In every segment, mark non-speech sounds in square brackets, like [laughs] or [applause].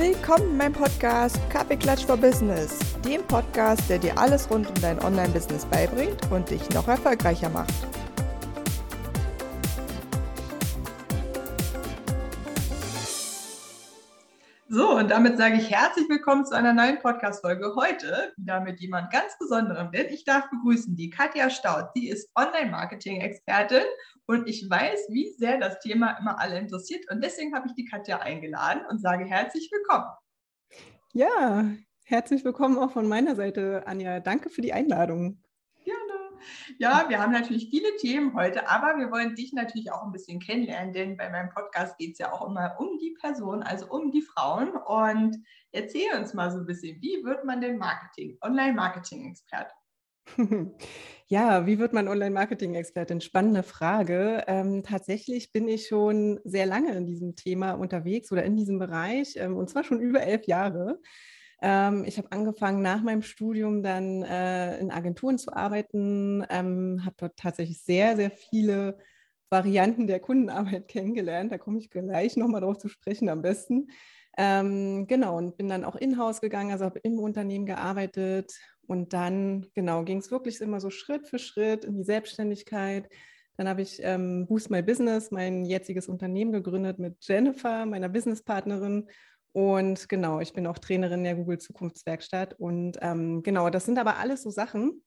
Willkommen in meinem Podcast Kaffeeklatsch for Business, dem Podcast, der dir alles rund um dein Online-Business beibringt und dich noch erfolgreicher macht. Damit sage ich herzlich willkommen zu einer neuen Podcast-Folge. Heute wieder mit jemand ganz Besonderem, denn ich darf begrüßen die Katja Staud. Sie ist Online-Marketing-Expertin und ich weiß, wie sehr das Thema immer alle interessiert. Und deswegen habe ich die Katja eingeladen und sage herzlich willkommen. Ja, herzlich willkommen auch von meiner Seite, Anja. Danke für die Einladung. Ja, wir haben natürlich viele Themen heute, aber wir wollen dich natürlich auch ein bisschen kennenlernen, denn bei meinem Podcast geht es ja auch immer um die Person, also um die Frauen. Und erzähl uns mal so ein bisschen, wie wird man denn Marketing, Online-Marketing-Experte? [laughs] Ja, wie wird man Online-Marketing-Expertin? Spannende Frage. Ähm, tatsächlich bin ich schon sehr lange in diesem Thema unterwegs oder in diesem Bereich ähm, und zwar schon über elf Jahre. Ähm, ich habe angefangen nach meinem Studium dann äh, in Agenturen zu arbeiten, ähm, habe dort tatsächlich sehr, sehr viele Varianten der Kundenarbeit [laughs] kennengelernt. Da komme ich gleich nochmal drauf zu sprechen am besten. Ähm, genau, und bin dann auch in-house gegangen, also habe im Unternehmen gearbeitet und dann, genau, ging es wirklich immer so Schritt für Schritt in die Selbstständigkeit. Dann habe ich ähm, Boost My Business, mein jetziges Unternehmen gegründet mit Jennifer, meiner Businesspartnerin. Und genau, ich bin auch Trainerin der Google Zukunftswerkstatt. Und ähm, genau, das sind aber alles so Sachen,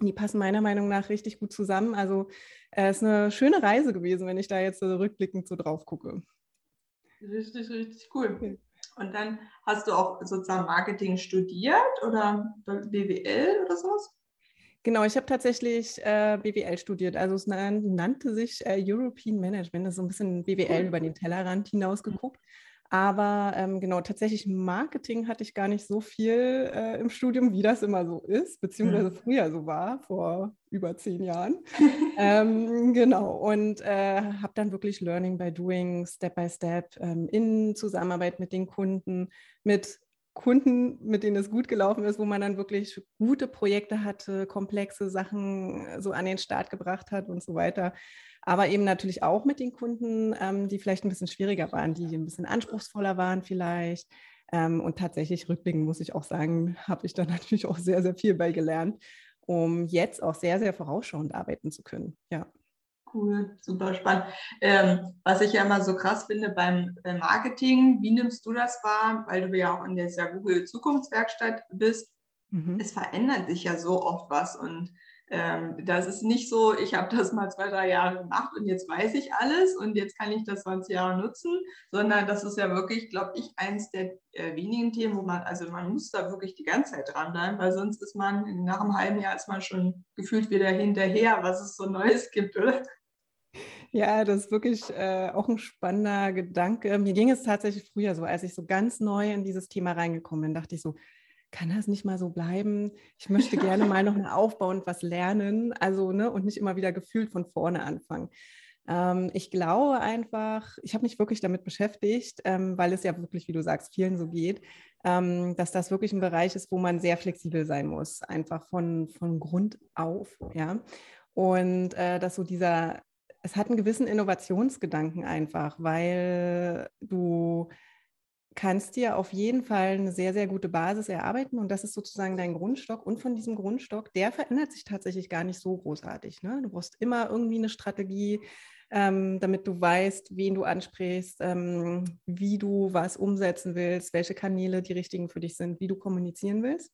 die passen meiner Meinung nach richtig gut zusammen. Also es äh, ist eine schöne Reise gewesen, wenn ich da jetzt so rückblickend so drauf gucke. Richtig, richtig cool. Und dann hast du auch sozusagen Marketing studiert oder BWL oder sowas? Genau, ich habe tatsächlich äh, BWL studiert. Also es nannte sich äh, European Management. Das ist so ein bisschen BWL cool. über den Tellerrand hinausgeguckt. Aber ähm, genau, tatsächlich Marketing hatte ich gar nicht so viel äh, im Studium, wie das immer so ist, beziehungsweise mhm. früher so war, vor über zehn Jahren. ähm, genau, und äh, habe dann wirklich Learning by Doing, Step by Step, ähm, in Zusammenarbeit mit den Kunden, mit Kunden, mit denen es gut gelaufen ist, wo man dann wirklich gute Projekte hatte, komplexe Sachen äh, so an den Start gebracht hat und so weiter aber eben natürlich auch mit den Kunden, ähm, die vielleicht ein bisschen schwieriger waren, die ein bisschen anspruchsvoller waren vielleicht. Ähm, und tatsächlich rückblickend muss ich auch sagen, habe ich da [laughs] natürlich auch sehr, sehr viel bei gelernt, um jetzt auch sehr, sehr vorausschauend arbeiten zu können. Ja. Cool, super spannend. Ähm, was ich ja immer so krass finde beim, Marketing, wie nimmst du das wahr, weil du ja auch in der Google Zukunftswerkstatt bist? Mhm. Es verändert sich ja so oft was und ähm, das ist nicht so, ich habe das mal zwei, drei Jahre gemacht und jetzt weiß ich alles und jetzt kann ich das 20 Jahre nutzen, sondern das ist ja wirklich, glaube ich, eins der äh, wenigen Themen, wo man, also man muss da wirklich die ganze Zeit dranbleiben, weil sonst ist man, nach einem halben Jahr ist man schon gefühlt wieder hinterher, was es so Neues gibt, oder? Ja, das ist wirklich äh, auch ein spannender Gedanke. Mir ging es tatsächlich früher so, als ich so ganz neu in dieses Thema reingekommen bin, dachte ich so, kann das nicht mal so bleiben? Ich möchte gerne mal noch mal aufbauen, was lernen, also ne, und nicht immer wieder gefühlt von vorne anfangen. Ähm, ich glaube einfach, ich habe mich wirklich damit beschäftigt, ähm, weil es ja wirklich, wie du sagst, vielen so geht, ähm, dass das wirklich ein Bereich ist, wo man sehr flexibel sein muss, einfach von, von Grund auf, ja. Und äh, dass so dieser, es hat einen gewissen Innovationsgedanken einfach, weil du kannst dir auf jeden Fall eine sehr, sehr gute Basis erarbeiten und das ist sozusagen dein Grundstock. Und von diesem Grundstock, der verändert sich tatsächlich gar nicht so großartig. Ne? Du brauchst immer irgendwie eine Strategie, ähm, damit du weißt, wen du ansprichst, ähm, wie du was umsetzen willst, welche Kanäle die richtigen für dich sind, wie du kommunizieren willst.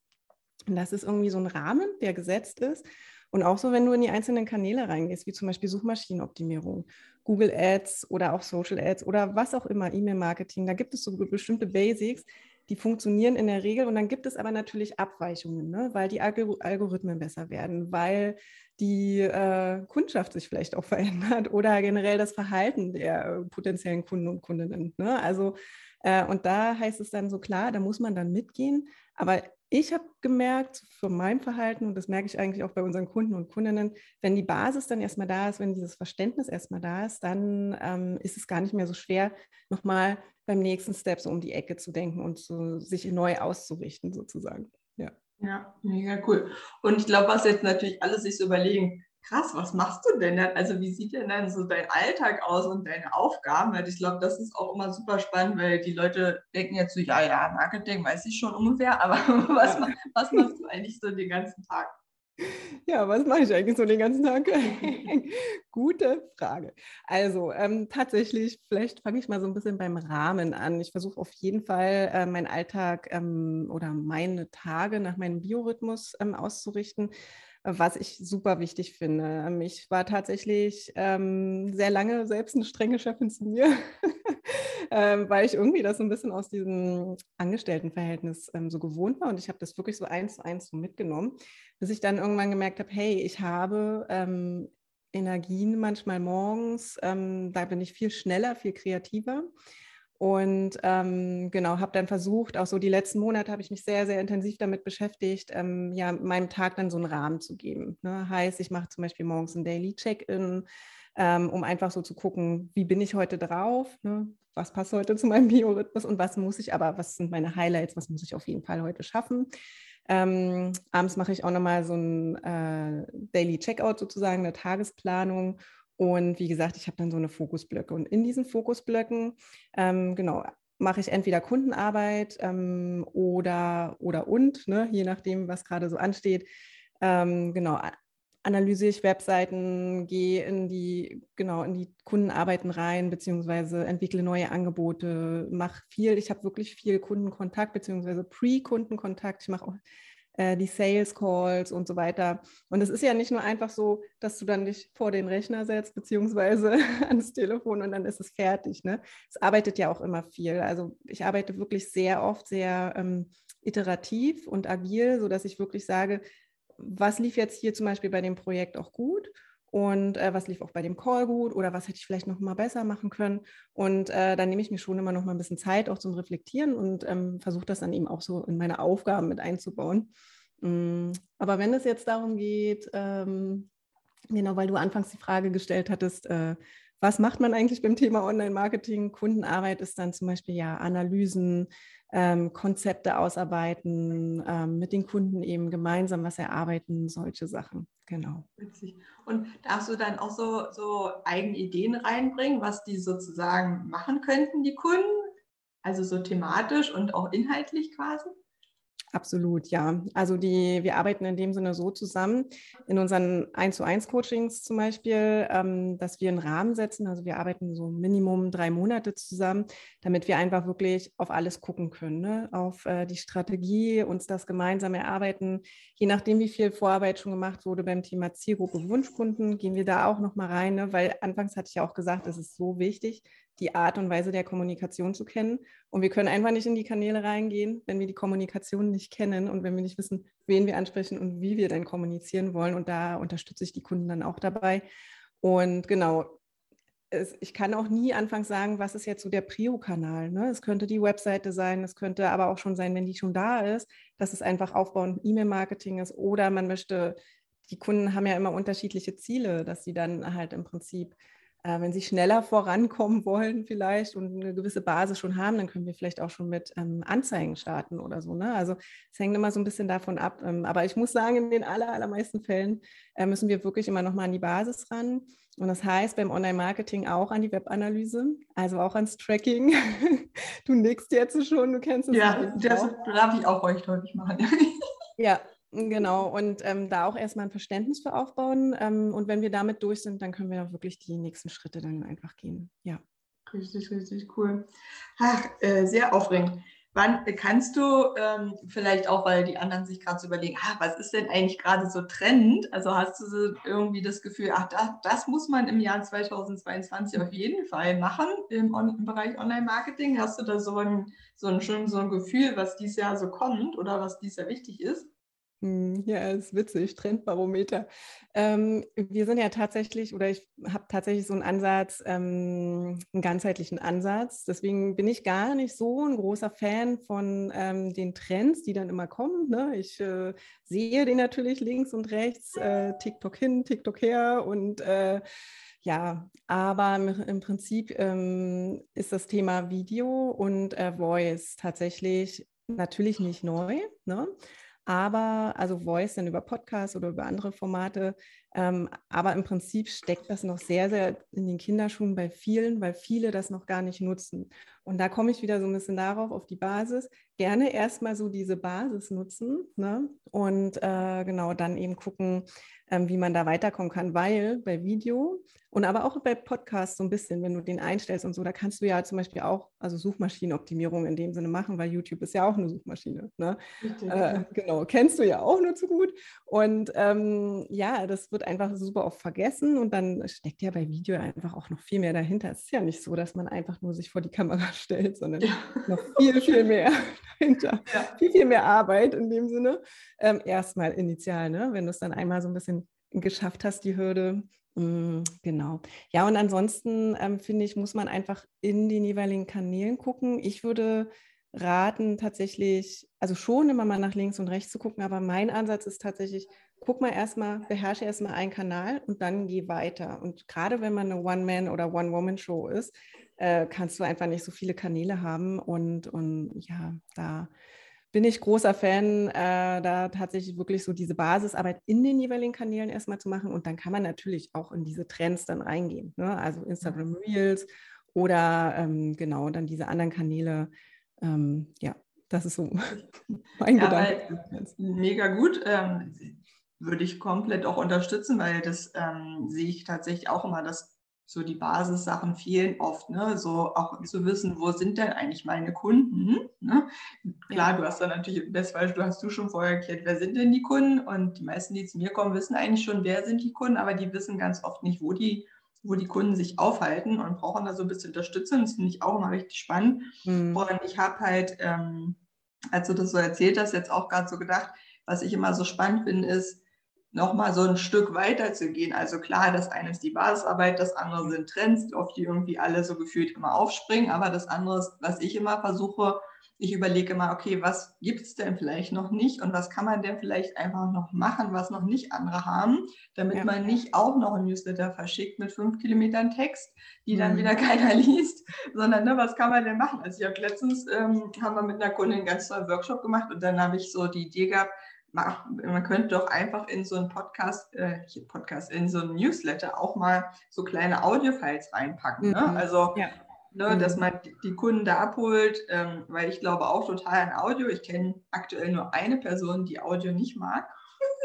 Und das ist irgendwie so ein Rahmen, der gesetzt ist. Und auch so, wenn du in die einzelnen Kanäle reingehst, wie zum Beispiel Suchmaschinenoptimierung, Google Ads oder auch Social Ads oder was auch immer, E-Mail-Marketing, da gibt es so bestimmte Basics, die funktionieren in der Regel. Und dann gibt es aber natürlich Abweichungen, ne? weil die Algorithmen besser werden, weil die äh, Kundschaft sich vielleicht auch [laughs] verändert oder generell das Verhalten der äh, potenziellen Kunden und Kundinnen. Ne? Also, äh, und da heißt es dann so klar, da muss man dann mitgehen. Aber ich habe gemerkt, von meinem Verhalten, und das merke ich eigentlich auch bei unseren Kunden und Kundinnen, wenn die Basis dann erstmal da ist, wenn dieses Verständnis erstmal da ist, dann ähm, ist es gar nicht mehr so schwer, nochmal beim nächsten Step so um die Ecke zu denken und so, sich neu auszurichten, sozusagen. Ja. Ja, mega cool. Und ich glaube, was jetzt natürlich alle sich so überlegen, krass, was machst du denn dann? Also wie sieht denn dann so dein Alltag aus und deine Aufgaben? Weil ich glaube, das ist auch immer super spannend, weil die Leute denken jetzt so, ja, ja, Marketing weiß ich schon ungefähr, [laughs] aber was, was machst du eigentlich so den ganzen Tag? Ja, was mache ich eigentlich so den ganzen Tag? [laughs] Gute Frage. Also ähm, tatsächlich, vielleicht fange ich mal so ein bisschen beim Rahmen an. Ich versuche auf jeden Fall, äh, meinen Alltag ähm, oder meine Tage nach meinem Biorhythmus ähm, auszurichten was ich super wichtig finde. Ähm, ich war tatsächlich ähm, sehr lange selbst eine strenge Chefin zu mir, [laughs] ähm, weil ich irgendwie das so ein bisschen aus diesem Angestelltenverhältnis ähm, so gewohnt war und ich habe das wirklich so eins zu eins so mitgenommen, bis ich dann irgendwann gemerkt habe, hey, ich habe ähm, Energien manchmal morgens, ähm, da bin ich viel schneller, viel kreativer. Und ähm, genau, habe dann versucht, auch so die letzten Monate habe ich mich sehr, sehr intensiv damit beschäftigt, ähm, ja, meinem Tag dann so einen Rahmen zu geben. Ne? Heißt, ich mache zum Beispiel morgens ein Daily Check-in, ähm, um einfach so zu gucken, wie bin ich heute drauf, ne? was passt heute zu meinem Biorhythmus und was muss ich aber, was sind meine Highlights, was muss ich auf jeden Fall heute schaffen. Ähm, abends mache ich auch nochmal so ein äh, Daily Checkout sozusagen, eine Tagesplanung und wie gesagt, ich habe dann so eine Fokusblöcke. Und in diesen Fokusblöcken, ähm, genau, mache ich entweder Kundenarbeit ähm, oder, oder und, ne, je nachdem, was gerade so ansteht. Ähm, genau, analysiere ich Webseiten, gehe in die, genau, in die Kundenarbeiten rein, beziehungsweise entwickle neue Angebote, mache viel, ich habe wirklich viel Kundenkontakt, beziehungsweise Pre-Kundenkontakt. Ich mache auch äh, die Sales Calls und so weiter. Und es ist ja nicht nur einfach so, dass du dann dich vor den Rechner setzt, beziehungsweise [laughs] ans Telefon und dann ist es fertig. Ne? Es arbeitet ja auch immer viel. Also ich arbeite wirklich sehr oft sehr ähm, iterativ und agil, sodass ich wirklich sage, was lief jetzt hier zum Beispiel bei dem Projekt auch gut und äh, was lief auch bei dem Call gut oder was hätte ich vielleicht noch mal besser machen können. Und äh, dann nehme ich mir schon immer noch mal ein bisschen Zeit auch zum Reflektieren und ähm, versuche das dann eben auch so in meine Aufgaben mit einzubauen. Mm, aber wenn es jetzt darum geht, ähm, genau, weil du anfangs die Frage gestellt hattest, äh, was macht man eigentlich beim Thema Online-Marketing? Kundenarbeit ist dann zum Beispiel ja Analysen, ähm, Konzepte ausarbeiten, ähm, mit den Kunden eben gemeinsam was erarbeiten, solche Sachen. Genau. Witzig. Und darfst du dann auch so, so eigene Ideen reinbringen, was die sozusagen machen könnten, die Kunden? Also so thematisch und auch inhaltlich quasi? Absolut, ja. Also die, wir arbeiten in dem Sinne so zusammen, in unseren 1 zu 1 Coachings zum Beispiel, ähm, dass wir einen Rahmen setzen. Also wir arbeiten so Minimum drei Monate zusammen, damit wir einfach wirklich auf alles gucken können, ne? auf äh, die Strategie, uns das gemeinsam erarbeiten. Je nachdem, wie viel Vorarbeit schon gemacht wurde beim Thema Zielgruppe Wunschkunden, gehen wir da auch nochmal rein, ne? weil anfangs hatte ich ja auch gesagt, es ist so wichtig, die Art und Weise der Kommunikation zu kennen. Und wir können einfach nicht in die Kanäle reingehen, wenn wir die Kommunikation nicht kennen und wenn wir nicht wissen, wen wir ansprechen und wie wir denn kommunizieren wollen. Und da unterstütze ich die Kunden dann auch dabei. Und genau, es, ich kann auch nie anfangs sagen, was ist jetzt so der Prio-Kanal. Ne? Es könnte die Webseite sein, es könnte aber auch schon sein, wenn die schon da ist, dass es einfach aufbauend E-Mail-Marketing ist oder man möchte, die Kunden haben ja immer unterschiedliche Ziele, dass sie dann halt im Prinzip äh, wenn sie schneller vorankommen wollen vielleicht und eine gewisse Basis schon haben, dann können wir vielleicht auch schon mit ähm, Anzeigen starten oder so. Ne? Also es hängt immer so ein bisschen davon ab. Ähm, aber ich muss sagen, in den aller, allermeisten Fällen äh, müssen wir wirklich immer noch mal an die Basis ran. Und das heißt beim Online-Marketing auch an die Webanalyse, also auch ans Tracking. [laughs] du nickst jetzt schon, du kennst es. Ja, das darf ich auch euch deutlich machen. [laughs] ja, Genau, und ähm, da auch erstmal ein Verständnis für aufbauen. Ähm, und wenn wir damit durch sind, dann können wir auch wirklich die nächsten Schritte dann einfach gehen. Ja. Richtig, richtig cool. Ach, äh, sehr aufregend. Wann kannst du ähm, vielleicht auch, weil die anderen sich gerade so überlegen, ah, was ist denn eigentlich gerade so Trend? Also hast du so irgendwie das Gefühl, ach, das, das muss man im Jahr 2022 auf jeden Fall machen im, im Bereich Online-Marketing? Hast du da so ein, so, ein, schon so ein Gefühl, was dieses Jahr so kommt oder was dieses Jahr wichtig ist? Hm, ja, ist witzig, Trendbarometer. Ähm, wir sind ja tatsächlich, oder ich habe tatsächlich so einen Ansatz, ähm, einen ganzheitlichen Ansatz. Deswegen bin ich gar nicht so ein großer Fan von ähm, den Trends, die dann immer kommen. Ne? Ich äh, sehe den natürlich links und rechts, äh, TikTok hin, TikTok her und äh, ja, aber im Prinzip ähm, ist das Thema Video und äh, Voice tatsächlich natürlich nicht neu. Ne? Aber also Voice dann über Podcasts oder über andere Formate, Ähm, aber im Prinzip steckt das noch sehr, sehr in den Kinderschuhen bei vielen, weil viele das noch gar nicht nutzen. Und da komme ich wieder so ein bisschen darauf, auf die Basis. Gerne erstmal so diese Basis nutzen ne? und äh, genau dann eben gucken, ähm, wie man da weiterkommen kann, weil bei Video und aber auch bei Podcasts so ein bisschen, wenn du den einstellst und so, da kannst du ja zum Beispiel auch also Suchmaschinenoptimierung in dem Sinne machen, weil YouTube ist ja auch eine Suchmaschine. Ne? Äh. Genau, kennst du ja auch nur zu gut. Und ähm, ja, das wird einfach super oft vergessen und dann steckt ja bei Video einfach auch noch viel mehr dahinter. Es ist ja nicht so, dass man einfach nur sich vor die Kamera [laughs] stellt, sondern ja. noch viel, viel mehr dahinter. Ja. Viel, viel mehr Arbeit in dem Sinne. Ähm, erstmal initial, ne? wenn du es dann einmal so ein bisschen geschafft hast, die Hürde. Mm, genau. Ja, und ansonsten ähm, finde ich, muss man einfach in den jeweiligen Kanälen gucken. Ich würde raten, tatsächlich, also schon immer mal nach links und rechts zu gucken, aber mein Ansatz ist tatsächlich, guck mal erstmal, beherrsche erstmal einen Kanal und dann geh weiter. Und gerade wenn man eine One-Man- oder One-Woman-Show ist, äh, kannst du einfach nicht so viele Kanäle haben und, und ja, da bin ich großer Fan, äh, da tatsächlich wirklich so diese Basisarbeit in den jeweiligen Kanälen erstmal zu machen. Und dann kann man natürlich auch in diese Trends dann reingehen. Ne? Also Instagram Reels oder ähm, genau dann diese anderen Kanäle. Ähm, ja, das ist so [laughs] mein ja, Gedanke. Mega gut. Ähm, würde ich komplett auch unterstützen, weil das ähm, sehe ich tatsächlich auch immer, dass so die Basissachen fehlen oft, ne? So auch zu wissen, wo sind denn eigentlich meine Kunden? Ne? Klar, du hast dann natürlich, das du, hast du schon vorher erklärt, wer sind denn die Kunden? Und die meisten, die zu mir kommen, wissen eigentlich schon, wer sind die Kunden, aber die wissen ganz oft nicht, wo die, wo die Kunden sich aufhalten und brauchen da so ein bisschen Unterstützung. Das finde ich auch immer richtig spannend. Mhm. Und ich habe halt, ähm, als du das so erzählt hast, jetzt auch gerade so gedacht, was ich immer so spannend finde, ist, nochmal so ein Stück weiter zu gehen. Also klar, das eine ist die Basisarbeit, das andere sind Trends, auf die irgendwie alle so gefühlt immer aufspringen. Aber das andere ist, was ich immer versuche, ich überlege immer, okay, was gibt es denn vielleicht noch nicht und was kann man denn vielleicht einfach noch machen, was noch nicht andere haben, damit ja. man nicht auch noch ein Newsletter verschickt mit fünf Kilometern Text, die mhm. dann wieder [laughs] keiner liest, sondern ne, was kann man denn machen? Also ich habe letztens, ähm, haben wir mit einer Kundin einen ganz tollen Workshop gemacht und dann habe ich so die Idee gehabt, man könnte doch einfach in so einen Podcast, äh, Podcast, in so einen Newsletter auch mal so kleine Audiofiles reinpacken. Ne? Mhm. Also, ja. ne, mhm. dass man die Kunden da abholt, ähm, weil ich glaube auch total an Audio. Ich kenne aktuell nur eine Person, die Audio nicht mag.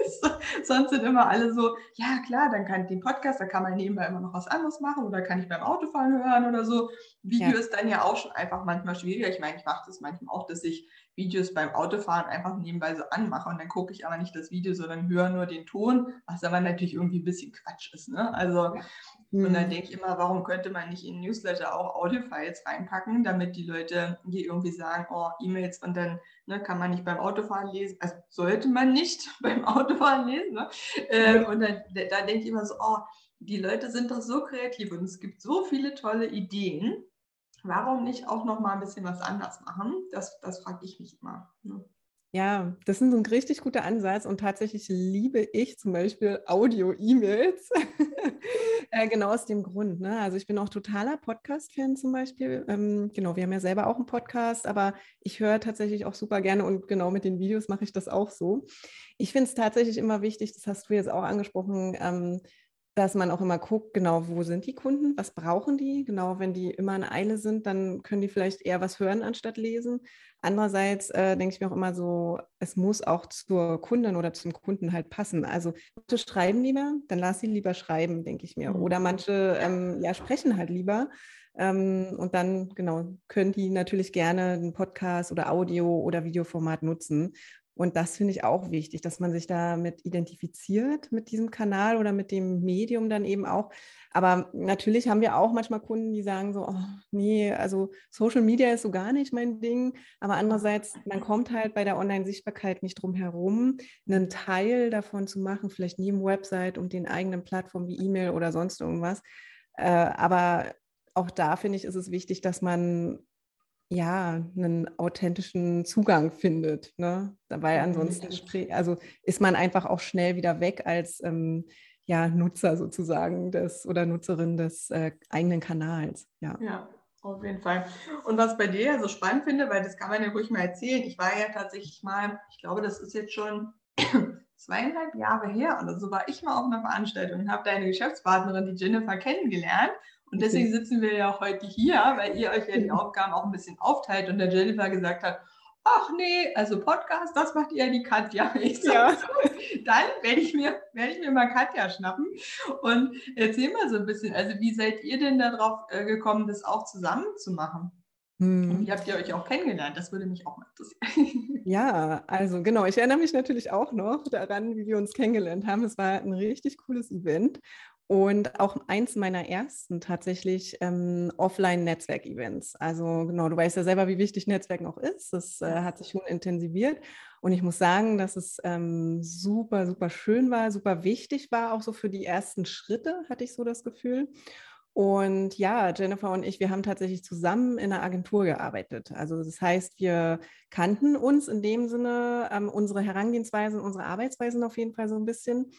[laughs] Sonst sind immer alle so, ja klar, dann kann ich den Podcast, da kann man nebenbei immer noch was anderes machen oder kann ich beim Autofahren hören oder so. Video ja. ist dann ja auch schon einfach manchmal schwieriger. Ich meine, ich mache das manchmal auch, dass ich Videos beim Autofahren einfach nebenbei so anmache und dann gucke ich aber nicht das Video, sondern höre nur den Ton, was aber natürlich irgendwie ein bisschen Quatsch ist. Ne? Also, ja. und dann mhm. denke ich immer, warum könnte man nicht in Newsletter auch Audiofiles reinpacken, damit die Leute hier irgendwie sagen, oh, E-Mails und dann ne, kann man nicht beim Autofahren lesen, also sollte man nicht [laughs] beim Autofahren lesen. Ne? Ähm, und dann da denke ich immer so, oh, die Leute sind doch so kreativ und es gibt so viele tolle Ideen warum nicht auch noch mal ein bisschen was anders machen? Das, das frage ich mich immer. Ne? Ja, das ist ein richtig guter Ansatz und tatsächlich liebe ich zum Beispiel Audio-E-Mails. [laughs] äh, genau aus dem Grund. Ne? Also ich bin auch totaler Podcast-Fan zum Beispiel. Ähm, genau, wir haben ja selber auch einen Podcast, aber ich höre tatsächlich auch super gerne und genau mit den Videos mache ich das auch so. Ich finde es tatsächlich immer wichtig, das hast du jetzt auch angesprochen, ähm, dass man auch immer guckt, genau, wo sind die Kunden, was brauchen die? Genau, wenn die immer in Eile sind, dann können die vielleicht eher was hören anstatt lesen. Andererseits äh, denke ich mir auch immer so, es muss auch zur Kundin oder zum Kunden halt passen. Also manche schreiben lieber, dann lass sie lieber schreiben, denke ich mir. Mhm. Oder manche ähm, ja, sprechen halt lieber. Ähm, und dann, genau, können die natürlich gerne einen Podcast oder Audio- oder Videoformat nutzen. Und das finde ich auch wichtig, dass man sich damit identifiziert mit diesem Kanal oder mit dem Medium dann eben auch. Aber natürlich haben wir auch manchmal Kunden, die sagen so, oh, nee, also Social Media ist so gar nicht mein Ding. Aber andererseits, man kommt halt bei der Online-Sichtbarkeit nicht drum herum, einen Teil davon zu machen, vielleicht neben Website und den eigenen Plattformen wie E-Mail oder sonst irgendwas. Äh, aber auch da finde ich, ist es wichtig, dass man ja, einen authentischen Zugang findet. Ne? Weil ansonsten also ist man einfach auch schnell wieder weg als ähm, ja, Nutzer sozusagen des oder Nutzerin des äh, eigenen Kanals. Ja. ja, auf jeden Fall. Und was bei dir so spannend finde, weil das kann man ja ruhig mal erzählen, ich war ja tatsächlich mal, ich glaube, das ist jetzt schon [clears throat] zweieinhalb Jahre her oder so war ich mal auf einer Veranstaltung und habe deine Geschäftspartnerin, die Jennifer, kennengelernt. Und deswegen sitzen wir ja heute hier, weil ihr euch ja die Aufgaben auch ein bisschen aufteilt und der Jennifer gesagt hat, ach nee, also Podcast, das macht ihr ja die Katja. [laughs] Ich so, ja. dann werde ich, mir, werde ich mir mal Katja schnappen und erzähl mal so ein bisschen, also wie seid ihr denn darauf äh, gekommen, das auch zusammen zu machen? Und hm. wie habt ihr euch auch kennengelernt? Das würde mich auch mal interessieren. Ja, also genau, ich erinnere mich natürlich auch noch daran, wie wir uns kennengelernt haben. Es war ein richtig cooles Event und auch eins meiner ersten tatsächlich ähm, Offline-Netzwerk-Events. Also genau, du weißt ja selber, wie wichtig Netzwerken auch ist. Das äh, hat sich schon intensiviert. Und ich muss sagen, dass es ähm, super, super schön war, super wichtig war, auch so für die ersten Schritte, hatte ich so das Gefühl. Und ja, Jennifer und ich, wir haben tatsächlich zusammen in einer Agentur gearbeitet. Also das heißt, wir kannten uns in dem Sinne, ähm, unsere Herangehensweisen, unsere Arbeitsweisen auf jeden Fall so ein bisschen.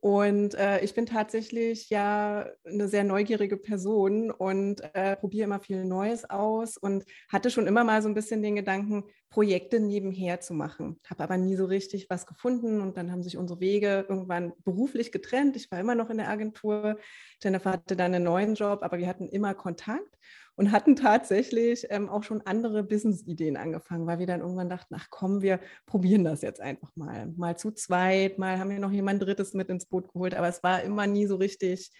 Und äh, ich bin tatsächlich ja eine sehr neugierige Person und äh, probiere immer viel Neues aus und hatte schon immer mal so ein bisschen den Gedanken, Projekte nebenher zu machen. Habe aber nie so richtig was gefunden und dann haben sich unsere Wege irgendwann beruflich getrennt. Ich war immer noch in der Agentur. Jennifer hatte dann einen neuen Job, aber wir hatten immer Kontakt und hatten tatsächlich ähm, auch schon andere Business-Ideen angefangen, weil wir dann irgendwann dachten, ach komm, wir probieren das jetzt einfach mal. Mal zu zweit, mal haben wir noch jemand Drittes mit ins Boot geholt, aber es war immer nie so richtig,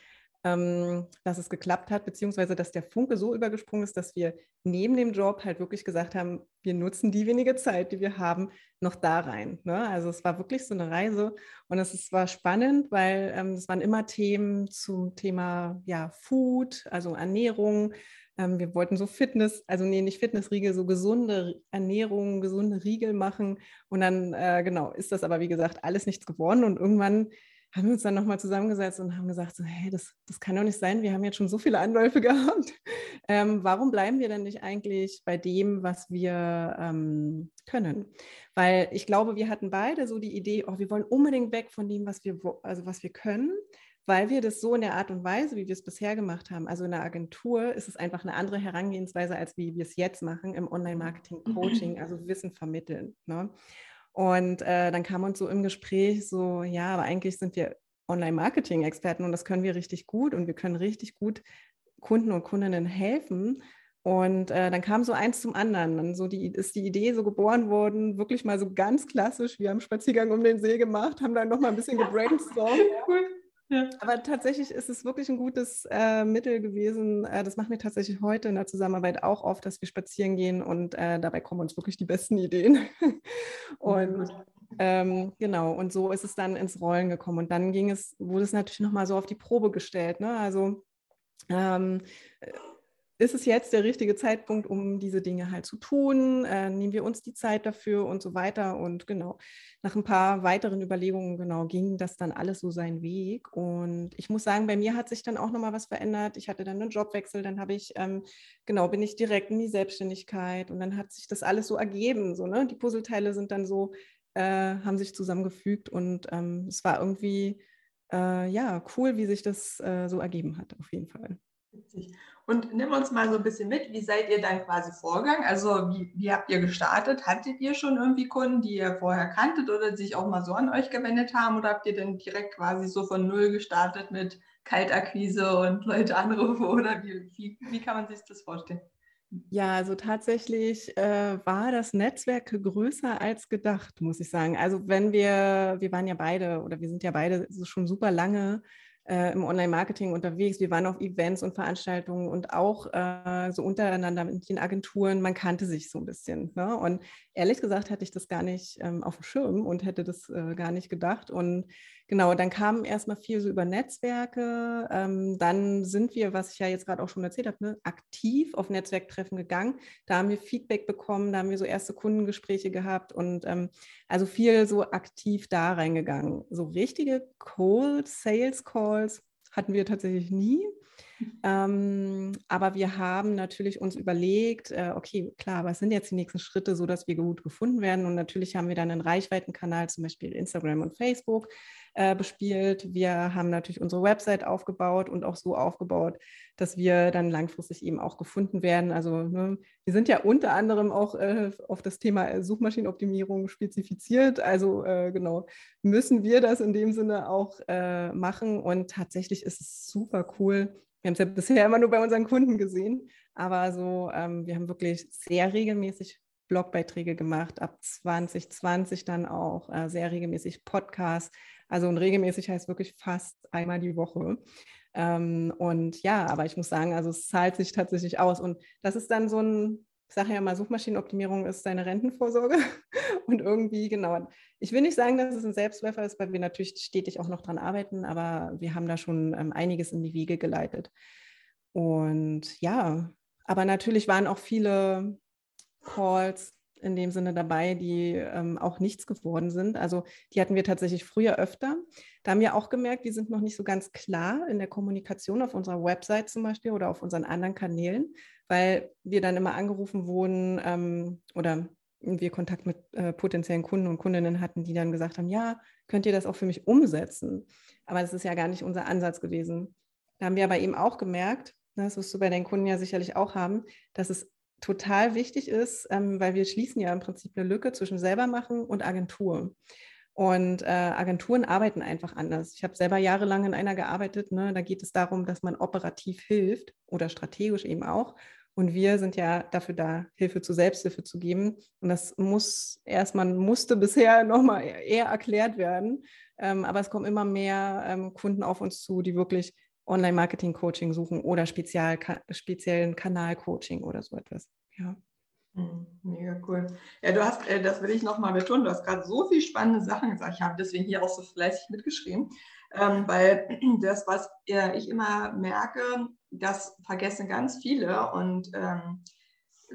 ähm, dass es geklappt hat, beziehungsweise dass der Funke so übergesprungen ist, dass wir neben dem Job halt wirklich gesagt haben, wir nutzen die wenige Zeit, die wir haben, noch da rein. Ne? Also es war wirklich so eine Reise und es ist, war spannend, weil ähm, es waren immer Themen zum Thema ja, Food, also Ernährung, ähm, wir wollten so Fitness, also nee, nicht Fitnessriegel, so gesunde Ernährung, gesunde Riegel machen. Und dann, äh, genau, ist das aber, wie gesagt, alles nichts geworden. Und irgendwann haben wir uns dann nochmal zusammengesetzt und haben gesagt, so, hey, das, das kann doch nicht sein, wir haben jetzt schon so viele Anläufe [laughs] gehabt. Ähm, warum bleiben wir denn nicht eigentlich bei dem, was wir ähm, können? Weil ich glaube, wir hatten beide so die Idee, oh, wir wollen unbedingt weg von dem, was wir, also was wir können weil wir das so in der Art und Weise, wie wir es bisher gemacht haben, also in der Agentur, ist es einfach eine andere Herangehensweise, als wie wir es jetzt machen im Online-Marketing-Coaching, also Wissen vermitteln. Ne? Und äh, dann kam uns so im Gespräch so, ja, aber eigentlich sind wir Online-Marketing-Experten und das können wir richtig gut und wir können richtig gut Kunden und Kundinnen helfen. Und äh, dann kam so eins zum anderen. Dann so die, ist die Idee so geboren worden, wirklich mal so ganz klassisch. Wir haben Spaziergang um den See gemacht, haben dann noch mal ein bisschen gebrainstormt. [laughs] cool. Ja. Aber tatsächlich ist es wirklich ein gutes äh, Mittel gewesen. Äh, das machen wir tatsächlich heute in der Zusammenarbeit auch oft, dass wir spazieren gehen und äh, dabei kommen uns wirklich die besten Ideen. [laughs] und ähm, genau, und so ist es dann ins Rollen gekommen. Und dann ging es, wurde es natürlich nochmal so auf die Probe gestellt. Ne? Also ähm, ist es jetzt der richtige Zeitpunkt, um diese Dinge halt zu tun? Äh, nehmen wir uns die Zeit dafür und so weiter? Und genau, nach ein paar weiteren Überlegungen, genau, ging das dann alles so seinen Weg. Und ich muss sagen, bei mir hat sich dann auch nochmal was verändert. Ich hatte dann einen Jobwechsel, dann habe ich, ähm, genau, bin ich direkt in die Selbstständigkeit und dann hat sich das alles so ergeben. So, ne? Die Puzzleteile sind dann so, äh, haben sich zusammengefügt und ähm, es war irgendwie, äh, ja, cool, wie sich das äh, so ergeben hat, auf jeden Fall. Und nimm uns mal so ein bisschen mit, wie seid ihr dann quasi vorgegangen? Also wie, wie habt ihr gestartet? Hattet ihr schon irgendwie Kunden, die ihr vorher kanntet oder sich auch mal so an euch gewendet haben? Oder habt ihr dann direkt quasi so von Null gestartet mit Kaltakquise und Leute anrufen? Oder wie, wie, wie kann man sich das vorstellen? Ja, also tatsächlich äh, war das Netzwerk größer als gedacht, muss ich sagen. Also wenn wir, wir waren ja beide oder wir sind ja beide schon super lange äh, im Online-Marketing unterwegs. Wir waren auf Events und Veranstaltungen und auch äh, so untereinander mit den Agenturen. Man kannte sich so ein bisschen. Ne? Und ehrlich gesagt hatte ich das gar nicht ähm, auf dem Schirm und hätte das äh, gar nicht gedacht. Und genau, dann kam erstmal viel so über Netzwerke. Ähm, dann sind wir, was ich ja jetzt gerade auch schon erzählt habe, ne, aktiv auf Netzwerktreffen gegangen. Da haben wir Feedback bekommen, da haben wir so erste Kundengespräche gehabt und ähm, also viel so aktiv da reingegangen. So richtige Cold Sales Calls hatten wir tatsächlich nie. Ähm, aber wir haben natürlich uns überlegt, äh, okay, klar, was sind jetzt die nächsten Schritte, so dass wir gut gefunden werden? Und natürlich haben wir dann einen Reichweitenkanal, zum Beispiel Instagram und Facebook. Äh, bespielt. Wir haben natürlich unsere Website aufgebaut und auch so aufgebaut, dass wir dann langfristig eben auch gefunden werden. Also ne, wir sind ja unter anderem auch äh, auf das Thema Suchmaschinenoptimierung spezifiziert. Also äh, genau, müssen wir das in dem Sinne auch äh, machen. Und tatsächlich ist es super cool. Wir haben es ja bisher immer nur bei unseren Kunden gesehen, aber so, ähm, wir haben wirklich sehr regelmäßig Blogbeiträge gemacht, ab 2020 dann auch äh, sehr regelmäßig Podcasts. Also und regelmäßig heißt wirklich fast einmal die Woche. Ähm, und ja, aber ich muss sagen, also es zahlt sich tatsächlich aus. Und das ist dann so ein, ich sage ja mal, Suchmaschinenoptimierung ist deine Rentenvorsorge. [laughs] und irgendwie, genau, ich will nicht sagen, dass es ein Selbstläufer ist, weil wir natürlich stetig auch noch dran arbeiten, aber wir haben da schon ähm, einiges in die Wege geleitet. Und ja, aber natürlich waren auch viele Calls in dem Sinne dabei, die ähm, auch nichts geworden sind. Also die hatten wir tatsächlich früher öfter. Da haben wir auch gemerkt, wir sind noch nicht so ganz klar in der Kommunikation auf unserer Website zum Beispiel oder auf unseren anderen Kanälen, weil wir dann immer angerufen wurden ähm, oder wir Kontakt mit äh, potenziellen Kunden und Kundinnen hatten, die dann gesagt haben, ja, könnt ihr das auch für mich umsetzen? Aber das ist ja gar nicht unser Ansatz gewesen. Da haben wir aber eben auch gemerkt, ne, das wirst du bei deinen Kunden ja sicherlich auch haben, dass es total wichtig ist, ähm, weil wir schließen ja im Prinzip eine Lücke zwischen selber machen und Agentur. Und äh, Agenturen arbeiten einfach anders. Ich habe selber jahrelang in einer gearbeitet. Ne? Da geht es darum, dass man operativ hilft oder strategisch eben auch. Und wir sind ja dafür da, Hilfe zur Selbsthilfe zu geben. Und das muss erstmal, musste bisher [laughs] nochmal eher erklärt werden. Ähm, aber es kommen immer mehr ähm, Kunden auf uns zu, die wirklich Online-Marketing-Coaching suchen oder spezial, speziellen Kanal-Coaching oder so etwas. Ja. Hm, mega cool. Ja, du hast, äh, das will ich nochmal betonen, du hast gerade so viele spannende Sachen gesagt. Ich habe deswegen hier auch so fleißig mitgeschrieben, ähm, weil [clears throat] das, was ich immer merke, das vergessen ganz viele. Und ähm,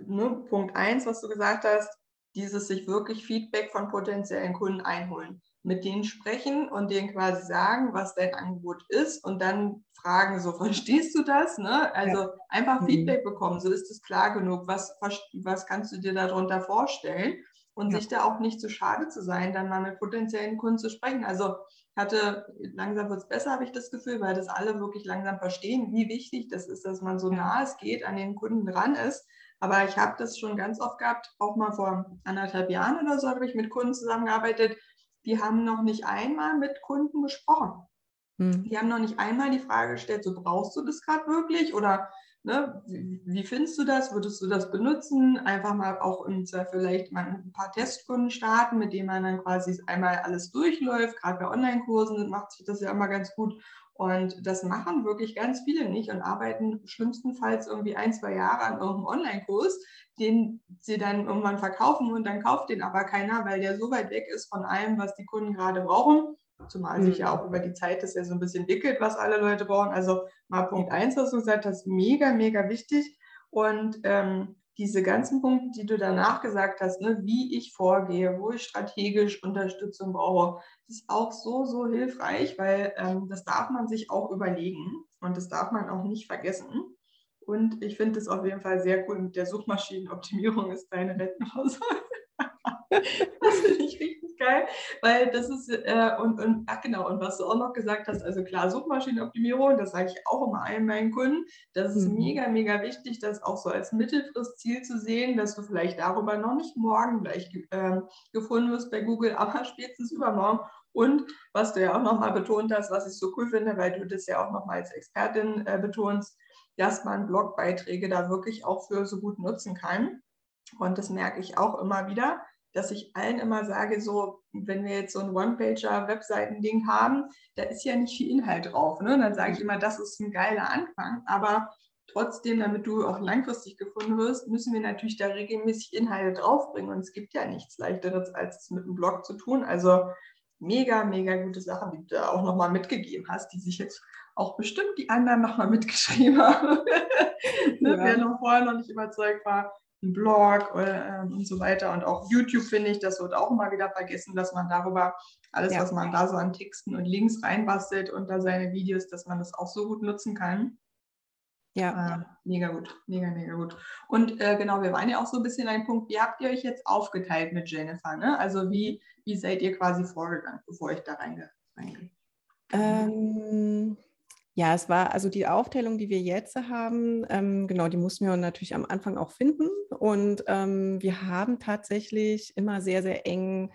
ne, Punkt eins, was du gesagt hast, dieses sich wirklich Feedback von potenziellen Kunden einholen mit denen sprechen und denen quasi sagen, was dein Angebot ist und dann fragen, so [laughs] verstehst du das? Ne? Also ja. einfach mhm. Feedback bekommen, so ist es klar genug, was, was kannst du dir darunter vorstellen und ja. sich da auch nicht zu schade zu sein, dann mal mit potenziellen Kunden zu sprechen. Also hatte, langsam wird es besser, habe ich das Gefühl, weil das alle wirklich langsam verstehen, wie wichtig das ist, dass man so nah es geht an den Kunden dran ist. Aber ich habe das schon ganz oft gehabt, auch mal vor anderthalb Jahren oder so habe ich mit Kunden zusammengearbeitet, die haben noch nicht einmal mit Kunden gesprochen. Hm. Die haben noch nicht einmal die Frage gestellt, so brauchst du das gerade wirklich oder ne, wie, wie, findest du das? Würdest du das benutzen? Einfach mal auch im vielleicht mal ein paar Testkunden starten, mit denen man dann quasi einmal alles durchläuft. Gerade bei Online-Kursen macht sich das ja immer ganz gut. Und das machen wirklich ganz viele nicht und arbeiten schlimmstenfalls irgendwie ein, zwei Jahre an irgendeinem Online-Kurs, den sie dann irgendwann verkaufen und dann kauft den aber keiner, weil der so weit weg ist von allem, was die Kunden gerade brauchen. Zumal sich ja auch über die Zeit das ja so ein bisschen entwickelt, was alle Leute brauchen. Also mal Punkt eins, was du gesagt hast, mega, mega wichtig. Und ähm, diese ganzen Punkte, die du danach gesagt hast, ne, wie ich vorgehe, wo ich strategisch Unterstützung brauche, ist auch so, so hilfreich, weil ähm, das darf man sich auch überlegen und das darf man auch nicht vergessen. Und ich finde es auf jeden Fall sehr cool mit der Suchmaschinenoptimierung ist deine Rentenvorsorge. Das finde ich richtig geil, weil das ist, äh, und, und ach genau, und was du auch noch gesagt hast, also klar, Suchmaschinenoptimierung, das sage ich auch immer allen meinen Kunden, das ist mhm. mega, mega wichtig, das auch so als Mittelfristziel zu sehen, dass du vielleicht darüber noch nicht morgen gleich äh, gefunden wirst bei Google, [laughs] aber spätestens übermorgen. Und was du ja auch nochmal betont hast, was ich so cool finde, weil du das ja auch nochmal als Expertin äh, betonst, dass man Blogbeiträge da wirklich auch für so gut nutzen kann. Und das merke ich auch immer wieder dass ich allen immer sage, so, wenn wir jetzt so ein One-Pager-Webseiten-Ding haben, da ist ja nicht viel Inhalt drauf. Ne? Dann sage ich immer, das ist ein geiler Anfang, aber trotzdem, damit du auch langfristig gefunden wirst, müssen wir natürlich da regelmäßig Inhalte draufbringen. Und es gibt ja nichts leichteres, als es mit einem Blog zu tun. Also mega, mega gute Sachen, die du da auch nochmal mitgegeben hast, die sich jetzt auch bestimmt die anderen nochmal [laughs] mitgeschrieben haben. [laughs] ne? ja. Wer noch vorher noch nicht überzeugt war, ein Blog äh, und so weiter. Und auch YouTube finde ich, das wird auch immer wieder vergessen, dass man darüber alles, ja. was man da so an Texten und Links reinbastelt unter seine Videos, dass man das auch so gut nutzen kann. Ja. Äh, mega gut, mega, mega gut. Und äh, genau, wir waren ja auch so ein bisschen ein Punkt, wie habt ihr euch jetzt aufgeteilt mit Jennifer? Ne? Also wie, wie seid ihr quasi vorgegangen, bevor ich da reinge Ähm, ja, es war also die Aufteilung, die wir jetzt haben, ähm, genau, die mussten wir natürlich am Anfang auch finden. Und ähm, wir haben tatsächlich immer sehr, sehr eng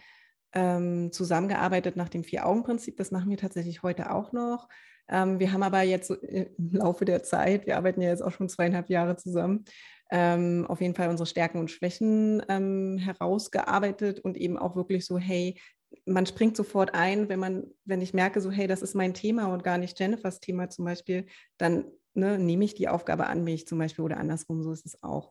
ähm, zusammengearbeitet nach dem Vier-Augen-Prinzip. Das machen wir tatsächlich heute auch noch. Ähm, wir haben aber jetzt so im Laufe der Zeit, wir arbeiten ja jetzt auch schon zweieinhalb Jahre zusammen, ähm, auf jeden Fall unsere Stärken und Schwächen ähm, herausgearbeitet und eben auch wirklich so, hey, man springt sofort ein, wenn man, wenn ich merke, so, hey, das ist mein Thema und gar nicht Jennifers Thema zum Beispiel, dann ne, nehme ich die Aufgabe an mich zum Beispiel oder andersrum, so ist es auch.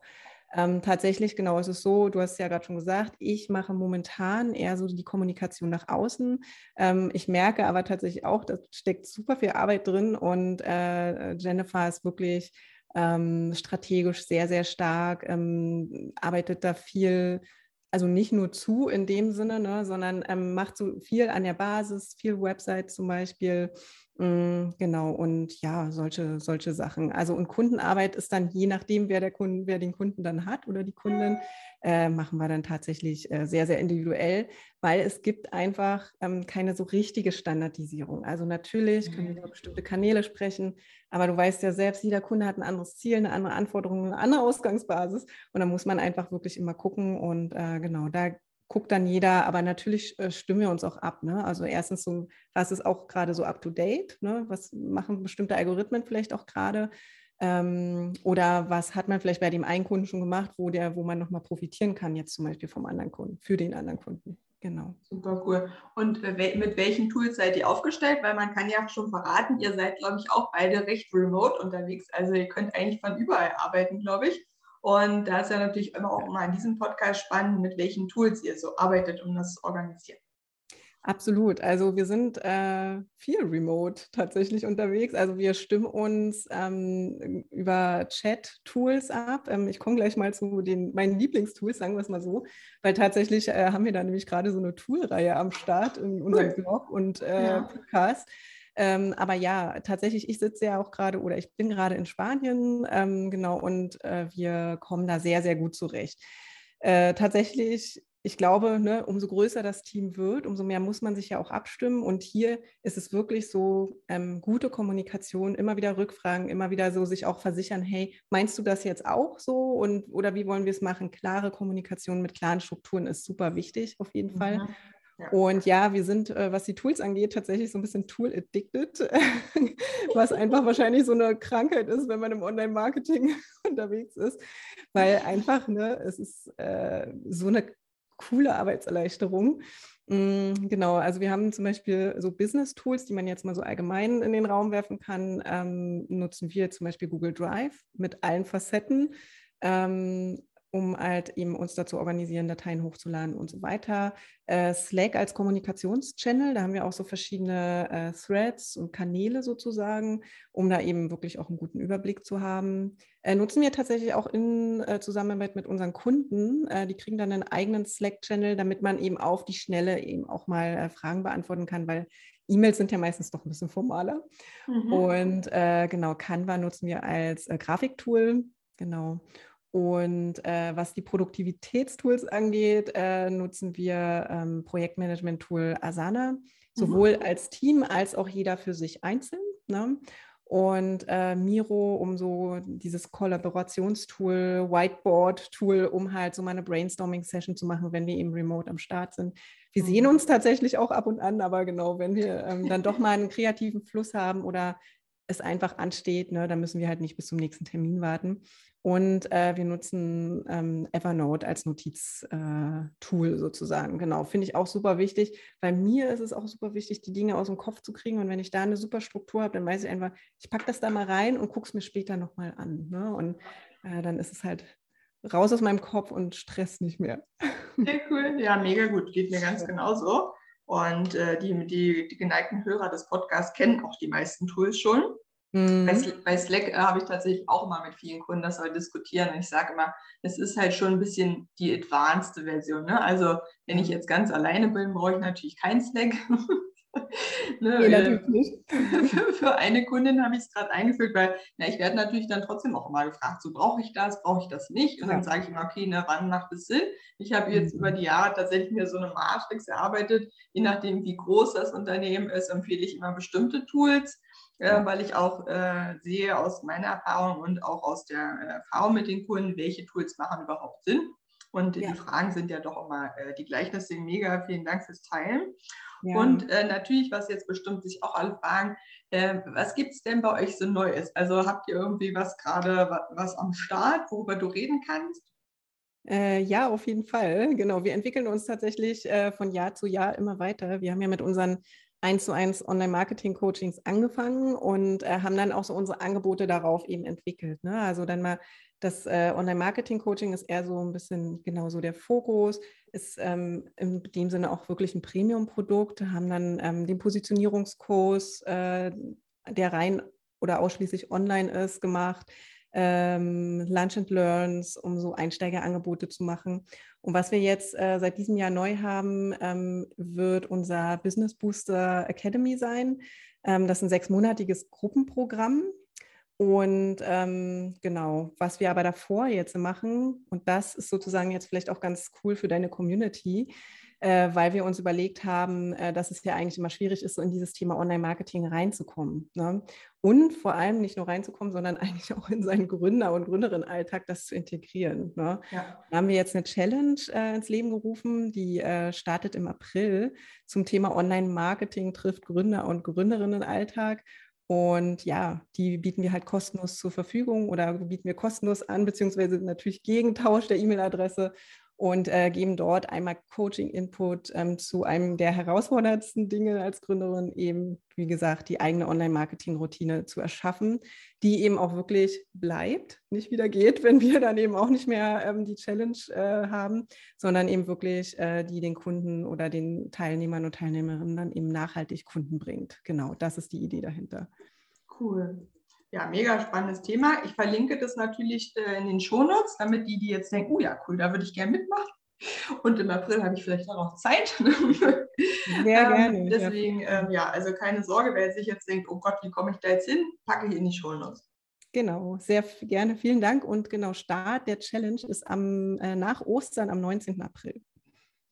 Ähm, tatsächlich, genau, es ist so, du hast ja gerade schon gesagt, ich mache momentan eher so die Kommunikation nach außen. Ähm, ich merke aber tatsächlich auch, da steckt super viel Arbeit drin und äh, Jennifer ist wirklich ähm, strategisch sehr, sehr stark, ähm, arbeitet da viel also nicht nur zu in dem Sinne, ne, sondern ähm, macht so viel an der Basis, viel Website zum Beispiel, genau, und ja, solche, solche Sachen. Also und Kundenarbeit ist dann je nachdem, wer der Kunden, wer den Kunden dann hat oder die Kundin, äh, machen wir dann tatsächlich äh, sehr, sehr individuell, weil es gibt einfach ähm, keine so richtige Standardisierung. Also natürlich können wir mhm. über bestimmte Kanäle sprechen, aber du weißt ja selbst, jeder Kunde hat ein anderes Ziel, eine andere Anforderung, eine andere Ausgangsbasis und da muss man einfach wirklich immer gucken und äh, genau, da guckt dann jeder, aber natürlich äh, stimmen wir uns auch ab. Ne? Also erstens so, was ist auch gerade so up to date? Ne? Was machen bestimmte Algorithmen vielleicht auch gerade? Ähm, oder was hat man vielleicht bei dem einen Kunden schon gemacht, wo der, wo man nochmal profitieren kann, jetzt zum Beispiel vom anderen Kunden, für den anderen Kunden. Genau. Super cool. Und äh, mit welchen Tools seid ihr aufgestellt? Weil man kann ja schon verraten, ihr seid, glaube ich, auch beide recht remote unterwegs. Also ihr könnt eigentlich von überall arbeiten, glaube ich. Und da ist ja natürlich immer auch immer in diesem Podcast spannend, mit welchen Tools ihr so arbeitet, um das zu organisieren. Absolut. Also wir sind äh, viel remote tatsächlich unterwegs. Also wir stimmen uns ähm, über Chat-Tools ab. Ähm, ich komme gleich mal zu den meinen Lieblingstools, sagen wir es mal so, weil tatsächlich äh, haben wir da nämlich gerade so eine Toolreihe am Start in unserem cool. Blog und äh, ja. Podcast. Ähm, aber ja, tatsächlich, ich sitze ja auch gerade oder ich bin gerade in Spanien, ähm, genau, und äh, wir kommen da sehr, sehr gut zurecht. Äh, tatsächlich, ich glaube, ne, umso größer das Team wird, umso mehr muss man sich ja auch abstimmen. Und hier ist es wirklich so, ähm, gute Kommunikation, immer wieder Rückfragen, immer wieder so sich auch versichern, hey, meinst du das jetzt auch so? Und oder wie wollen wir es machen? Klare Kommunikation mit klaren Strukturen ist super wichtig, auf jeden mhm. Fall. Und ja, wir sind, äh, was die Tools angeht, tatsächlich so ein bisschen tool-addicted, [laughs] was einfach [laughs] wahrscheinlich so eine Krankheit ist, wenn man im Online-Marketing [laughs] unterwegs ist, weil einfach, ne, es ist äh, so eine coole Arbeitserleichterung. Mm, genau, also wir haben zum Beispiel so Business-Tools, die man jetzt mal so allgemein in den Raum werfen kann. Ähm, nutzen wir zum Beispiel Google Drive mit allen Facetten. Ähm, um halt eben uns dazu organisieren, Dateien hochzuladen und so weiter. Äh, Slack als Kommunikationschannel, da haben wir auch so verschiedene äh, Threads und Kanäle sozusagen, um da eben wirklich auch einen guten Überblick zu haben. Äh, nutzen wir tatsächlich auch in äh, Zusammenarbeit mit unseren Kunden. Äh, die kriegen dann einen eigenen Slack-Channel, damit man eben auf die Schnelle eben auch mal äh, Fragen beantworten kann, weil E-Mails sind ja meistens doch ein bisschen formaler. Mhm. Und genau, Canva nutzen wir als Grafiktool. Genau. Und äh, was die Produktivitätstools angeht, äh, nutzen wir ähm, Projektmanagement-Tool Asana, sowohl mhm. als Team als auch jeder für sich einzeln. Ne? Und äh, Miro, um so dieses Kollaborationstool, Whiteboard-Tool, um halt so mal eine Brainstorming-Session zu machen, wenn wir eben remote am Start sind. Wir mhm. sehen uns tatsächlich auch ab und an, aber genau, wenn wir ähm, dann doch mal einen kreativen Fluss haben oder es einfach ansteht, ne, dann müssen wir halt nicht bis zum nächsten Termin warten. Und äh, wir nutzen ähm, Evernote als Notiztool äh, sozusagen. Genau, finde ich auch super wichtig. Bei mir ist es auch super wichtig, die Dinge aus dem Kopf zu kriegen. Und wenn ich da eine super Struktur habe, dann weiß ich einfach, ich packe das da mal rein und gucke es mir später nochmal an. Ne? Und äh, dann ist es halt raus aus meinem Kopf und Stress nicht mehr. Sehr cool. Ja, mega gut. Geht mir ganz genauso. Und äh, die, die, die geneigten Hörer des Podcasts kennen auch die meisten Tools schon. Mhm. Bei, bei, Slack äh, habe ich tatsächlich auch immer mit vielen Kunden das mal diskutieren. Und ich sage immer, es ist halt schon ein bisschen die advanced Version. Ne? Also wenn ich jetzt ganz alleine bin, brauche ich natürlich kein Slack. [laughs] ne, nee, natürlich nicht. Für, für, eine Kundin habe ich es gerade eingefügt, weil na, ich werde natürlich dann trotzdem auch immer gefragt, so brauche ich das, brauche ich das nicht? Und ja. dann sage ich immer, okay, ne, wann macht es Sinn? Ich habe jetzt mhm. über die Jahre tatsächlich mir so eine Matrix erarbeitet, je nachdem, wie groß das Unternehmen ist, empfehle ich immer bestimmte Tools. Äh, weil ich auch äh, sehe aus meiner Erfahrung und auch aus der Erfahrung mit den Kunden, welche Tools machen überhaupt Sinn. Und ja. die Fragen sind ja doch immer äh, die gleichen. Deswegen mega vielen Dank fürs Teilen. Ja. Und äh, natürlich, was jetzt bestimmt sich auch alle fragen, äh, was gibt es denn bei euch so Neues? Also habt ihr irgendwie was gerade, was, was am Start, worüber du reden kannst? Äh, ja, auf jeden Fall. Genau. Wir entwickeln uns tatsächlich äh, von Jahr zu Jahr immer weiter. Wir haben ja mit unseren 1 zu 1 Online-Marketing-Coachings angefangen und äh, haben dann auch so unsere Angebote darauf eben entwickelt. Ne? Also dann mal das äh, Online-Marketing-Coaching ist eher so ein bisschen genau so der Fokus, ist ähm, in dem Sinne auch wirklich ein Premium-Produkt, haben dann ähm, den Positionierungskurs, äh, der rein oder ausschließlich online ist, gemacht, ähm, Lunch and Learns, um so Einsteigerangebote zu machen. Und was wir jetzt äh, seit diesem Jahr neu haben, ähm, wird unser Business Booster Academy sein. Ähm, das ist ein sechsmonatiges Gruppenprogramm. Und ähm, genau, was wir aber davor jetzt machen, und das ist sozusagen jetzt vielleicht auch ganz cool für deine Community, äh, weil wir uns überlegt haben, äh, dass es ja eigentlich immer schwierig ist, so in dieses Thema Online-Marketing reinzukommen. Ne? Und vor allem nicht nur reinzukommen, sondern [laughs] eigentlich auch in seinen Gründer- und Gründerinnen-Alltag das zu integrieren. Ne? Ja. Da haben wir jetzt eine Challenge äh, ins Leben gerufen, die äh, startet im April zum Thema Online-Marketing trifft Gründer- und Gründerinnen-Alltag. Und ja, die bieten wir halt kostenlos zur Verfügung oder bieten wir kostenlos an, beziehungsweise natürlich Gegentausch der E-Mail-Adresse und äh, geben dort einmal Coaching-Input ähm, zu einem der herausforderndsten Dinge als Gründerin, eben, wie gesagt, die eigene Online-Marketing-Routine zu erschaffen, die eben auch wirklich bleibt, nicht wieder geht, [laughs] wenn wir dann eben auch nicht mehr ähm, die Challenge äh, haben, sondern eben wirklich äh, die den Kunden oder den Teilnehmern und Teilnehmerinnen dann eben nachhaltig Kunden bringt. Genau, das ist die Idee dahinter. Cool. Ja, mega spannendes Thema. Ich verlinke das natürlich äh, in den Shownotes, damit die, die jetzt denken, oh ja, cool, da würde ich gerne mitmachen. Und im April habe ich vielleicht auch noch Zeit. [laughs] Sehr ähm, gerne. deswegen, ähm, ja, also keine Sorge, wer sich jetzt denkt, oh Gott, wie komme ich da jetzt hin, packe ich in die Shownotes. Genau, sehr gerne. Vielen Dank. Und genau, Start der Challenge ist am, äh, nach Ostern am 19. April.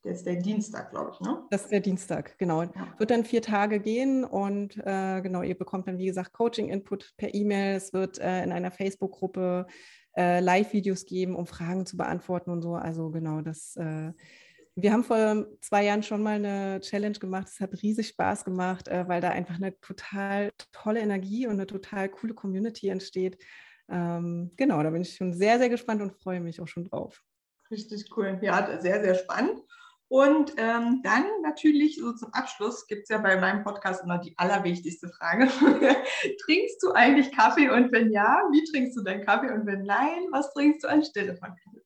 Der ist der Dienstag, glaube ich, ne? Das ist der Dienstag, genau. Ja. Wird dann vier Tage gehen und äh, genau, ihr bekommt dann, wie gesagt, Coaching-Input per E-Mail. Es wird äh, in einer Facebook-Gruppe äh, Live-Videos geben, um Fragen zu beantworten und so. Also genau, das. Äh, wir haben vor zwei Jahren schon mal eine Challenge gemacht. Es hat riesig Spaß gemacht, äh, weil da einfach eine total tolle Energie und eine total coole Community entsteht. Ähm, genau, da bin ich schon sehr, sehr gespannt und freue mich auch schon drauf. Richtig cool. Ja, sehr, sehr spannend. Und ähm, dann natürlich so zum Abschluss gibt es ja bei meinem Podcast immer die allerwichtigste Frage. [laughs] trinkst du eigentlich Kaffee und wenn ja, wie trinkst du deinen Kaffee und wenn nein, was trinkst du anstelle von Kaffee?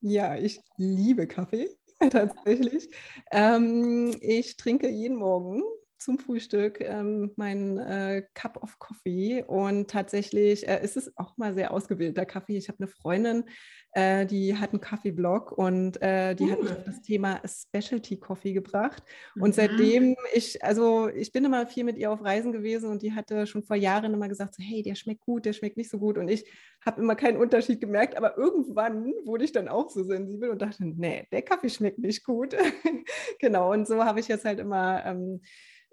Ja, ich liebe Kaffee [laughs] tatsächlich. Ähm, ich trinke jeden Morgen zum Frühstück ähm, mein äh, Cup of Coffee und tatsächlich äh, ist es auch mal sehr ausgewählter Kaffee. Ich habe eine Freundin, äh, die hat einen Kaffeeblog und äh, die uh. hat mich auf das Thema Specialty Coffee gebracht. Und mhm. seitdem ich, also ich bin immer viel mit ihr auf Reisen gewesen und die hatte schon vor Jahren immer gesagt, so, hey, der schmeckt gut, der schmeckt nicht so gut. Und ich habe immer keinen Unterschied gemerkt, aber irgendwann wurde ich dann auch so sensibel und dachte, nee, der Kaffee schmeckt nicht gut. [laughs] genau, und so habe ich jetzt halt immer ähm,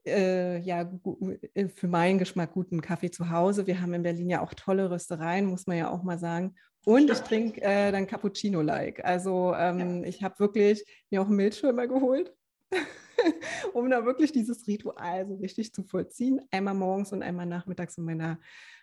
äh, ja, äh, für meinen Geschmack guten Kaffee zu Hause. Wir haben in Berlin ja auch tolle Röstereien, muss man ja auch mal sagen. Und ich trinke äh, dann Cappuccino-like. Also ähm, ja. ich habe wirklich mir auch einen Milchschirmer geholt, [laughs] um da wirklich dieses Ritual so richtig zu vollziehen. Einmal morgens und einmal nachmittags in meiner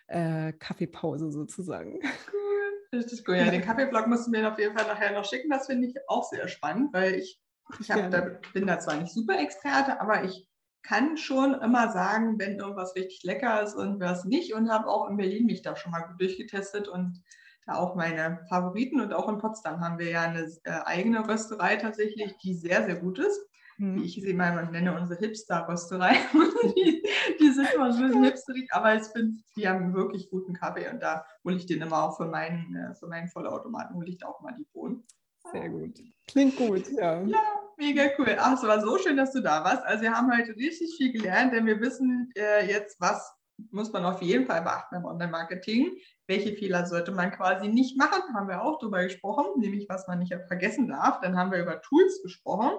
äh, Kaffeepause sozusagen. Cool, richtig cool. [laughs] Ja, den Kaffeeblock musst du mir auf jeden Fall nachher noch schicken. Das finde ich auch sehr spannend, weil ich, ich hab, da, bin da zwar nicht super Experte, aber ich kann schon immer sagen, wenn irgendwas richtig lecker ist und was nicht und habe auch in Berlin mich da schon mal gut durchgetestet und da auch meine Favoriten und auch in Potsdam haben wir ja eine äh, eigene Rösterei tatsächlich, die sehr, sehr gut ist. Hm. Wie ich sie mal nenne, unsere Hipster-Rösterei. [laughs] die, die, sind immer so ein bisschen hipsterig, aber ich finde, die haben wirklich guten Kaffee und da hole ich den immer auch für meinen, äh, für meinen Vollautomaten, hole ich da auch mal die Bohnen. Sehr gut. Klingt gut, ja. Ja, Mega cool. Ach, es war so schön, dass du da warst. Also wir haben heute richtig viel gelernt, denn wir wissen äh, jetzt, was muss man auf jeden Fall beachten beim Online-Marketing. Welche Fehler sollte man quasi nicht machen, haben wir auch darüber gesprochen, nämlich was man nicht vergessen darf. Dann haben wir über Tools gesprochen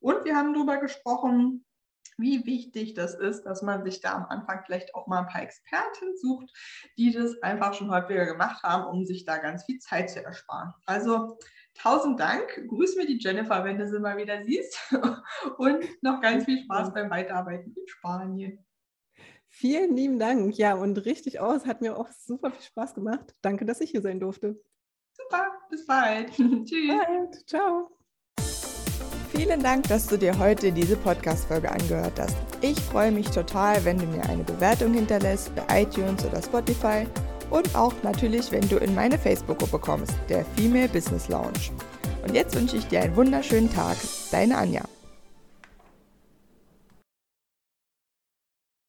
und wir haben darüber gesprochen, wie wichtig das ist, dass man sich da am Anfang vielleicht auch mal ein paar Experten sucht, die das einfach schon häufiger gemacht haben, um sich da ganz viel Zeit zu ersparen. Also tausend Dank. Grüß mir die Jennifer, wenn du sie mal wieder siehst. [laughs] Und noch ganz viel Spaß beim Weiterarbeiten in Spanien. Vielen lieben Dank. Ja, und richtig aus. Hat mir auch super viel Spaß gemacht. Danke, dass ich hier sein durfte. Super, bis bald. [laughs] Tschüss. Bald. Ciao. Vielen Dank, dass du dir heute diese Podcast-Folge angehört hast. Ich freue mich total, wenn du mir eine Bewertung hinterlässt bei iTunes oder Spotify und auch natürlich, wenn du in meine Facebook-Gruppe kommst, der Female Business Lounge. Und jetzt wünsche ich dir einen wunderschönen Tag. Deine Anja.